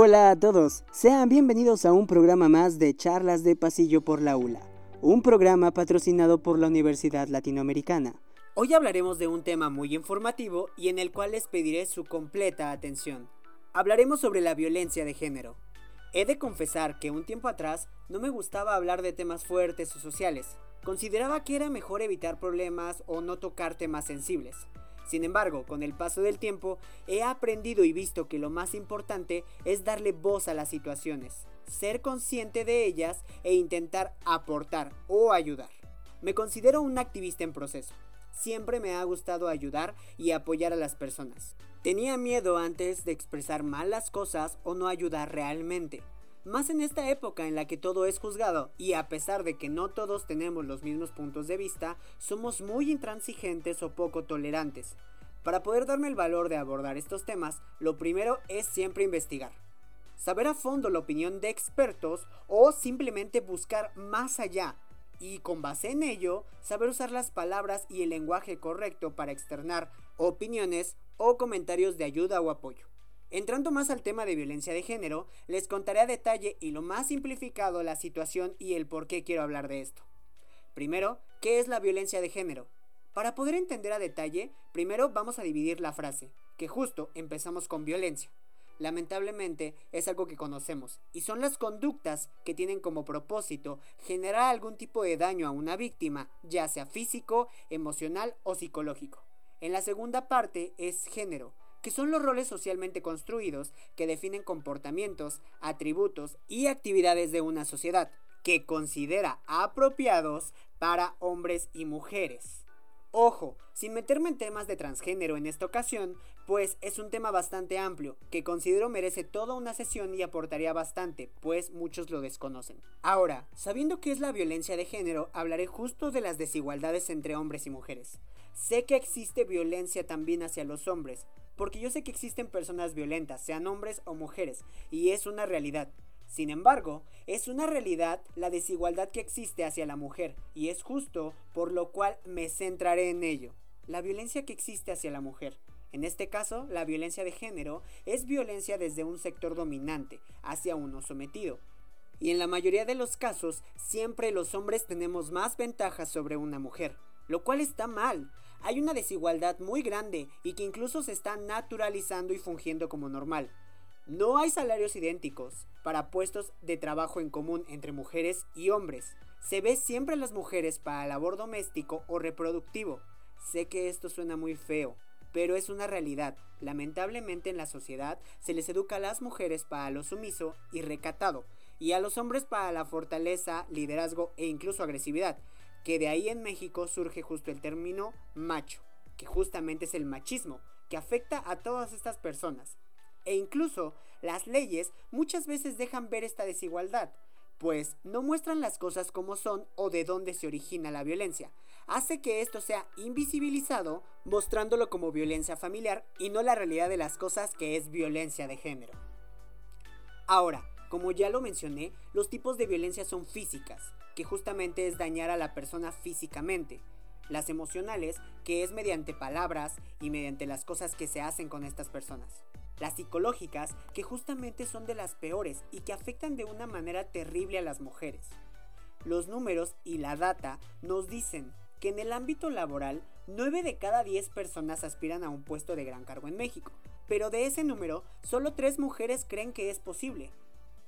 Hola a todos, sean bienvenidos a un programa más de Charlas de Pasillo por la ULA, un programa patrocinado por la Universidad Latinoamericana. Hoy hablaremos de un tema muy informativo y en el cual les pediré su completa atención. Hablaremos sobre la violencia de género. He de confesar que un tiempo atrás no me gustaba hablar de temas fuertes o sociales. Consideraba que era mejor evitar problemas o no tocar temas sensibles. Sin embargo, con el paso del tiempo, he aprendido y visto que lo más importante es darle voz a las situaciones, ser consciente de ellas e intentar aportar o ayudar. Me considero un activista en proceso. Siempre me ha gustado ayudar y apoyar a las personas. Tenía miedo antes de expresar mal las cosas o no ayudar realmente. Más en esta época en la que todo es juzgado y a pesar de que no todos tenemos los mismos puntos de vista, somos muy intransigentes o poco tolerantes. Para poder darme el valor de abordar estos temas, lo primero es siempre investigar. Saber a fondo la opinión de expertos o simplemente buscar más allá y con base en ello, saber usar las palabras y el lenguaje correcto para externar opiniones o comentarios de ayuda o apoyo. Entrando más al tema de violencia de género, les contaré a detalle y lo más simplificado la situación y el por qué quiero hablar de esto. Primero, ¿qué es la violencia de género? Para poder entender a detalle, primero vamos a dividir la frase, que justo empezamos con violencia. Lamentablemente es algo que conocemos y son las conductas que tienen como propósito generar algún tipo de daño a una víctima, ya sea físico, emocional o psicológico. En la segunda parte es género, que son los roles socialmente construidos que definen comportamientos, atributos y actividades de una sociedad, que considera apropiados para hombres y mujeres. Ojo, sin meterme en temas de transgénero en esta ocasión, pues es un tema bastante amplio, que considero merece toda una sesión y aportaría bastante, pues muchos lo desconocen. Ahora, sabiendo qué es la violencia de género, hablaré justo de las desigualdades entre hombres y mujeres. Sé que existe violencia también hacia los hombres, porque yo sé que existen personas violentas, sean hombres o mujeres, y es una realidad. Sin embargo, es una realidad la desigualdad que existe hacia la mujer, y es justo por lo cual me centraré en ello. La violencia que existe hacia la mujer. En este caso, la violencia de género es violencia desde un sector dominante hacia uno sometido. Y en la mayoría de los casos, siempre los hombres tenemos más ventajas sobre una mujer, lo cual está mal, hay una desigualdad muy grande y que incluso se está naturalizando y fungiendo como normal. No hay salarios idénticos para puestos de trabajo en común entre mujeres y hombres. Se ve siempre a las mujeres para labor doméstico o reproductivo. Sé que esto suena muy feo, pero es una realidad. Lamentablemente en la sociedad se les educa a las mujeres para lo sumiso y recatado, y a los hombres para la fortaleza, liderazgo e incluso agresividad que de ahí en México surge justo el término macho, que justamente es el machismo, que afecta a todas estas personas. E incluso las leyes muchas veces dejan ver esta desigualdad, pues no muestran las cosas como son o de dónde se origina la violencia. Hace que esto sea invisibilizado, mostrándolo como violencia familiar y no la realidad de las cosas que es violencia de género. Ahora, como ya lo mencioné, los tipos de violencia son físicas, que justamente es dañar a la persona físicamente. Las emocionales, que es mediante palabras y mediante las cosas que se hacen con estas personas. Las psicológicas, que justamente son de las peores y que afectan de una manera terrible a las mujeres. Los números y la data nos dicen que en el ámbito laboral 9 de cada 10 personas aspiran a un puesto de gran cargo en México, pero de ese número solo 3 mujeres creen que es posible,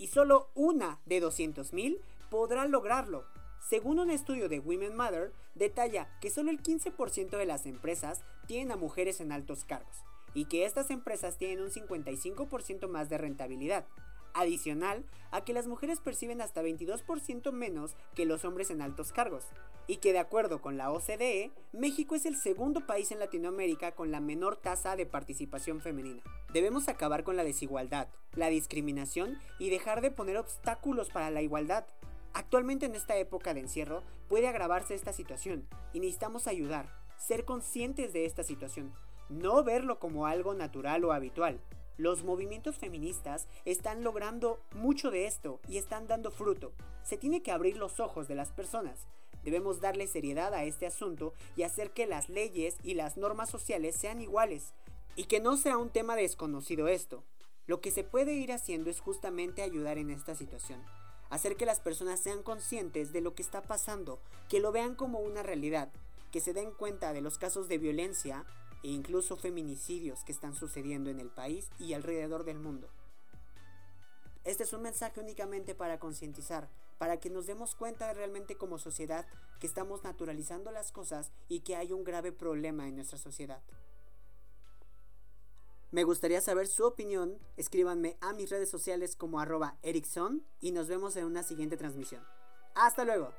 y solo una de 200.000 podrá lograrlo. Según un estudio de Women Matter, detalla que solo el 15% de las empresas tienen a mujeres en altos cargos y que estas empresas tienen un 55% más de rentabilidad, adicional a que las mujeres perciben hasta 22% menos que los hombres en altos cargos, y que de acuerdo con la OCDE, México es el segundo país en Latinoamérica con la menor tasa de participación femenina. Debemos acabar con la desigualdad, la discriminación y dejar de poner obstáculos para la igualdad. Actualmente en esta época de encierro puede agravarse esta situación y necesitamos ayudar, ser conscientes de esta situación, no verlo como algo natural o habitual, los movimientos feministas están logrando mucho de esto y están dando fruto. Se tiene que abrir los ojos de las personas. Debemos darle seriedad a este asunto y hacer que las leyes y las normas sociales sean iguales y que no sea un tema desconocido esto. Lo que se puede ir haciendo es justamente ayudar en esta situación, hacer que las personas sean conscientes de lo que está pasando, que lo vean como una realidad, que se den cuenta de los casos de violencia e incluso feminicidios que están sucediendo en el país y alrededor del mundo. Este es un mensaje únicamente para concientizar, para que nos demos cuenta realmente como sociedad que estamos naturalizando las cosas y que hay un grave problema en nuestra sociedad. Me gustaría saber su opinión, escríbanme a mis redes sociales como arroba Erickson y nos vemos en una siguiente transmisión. ¡Hasta luego!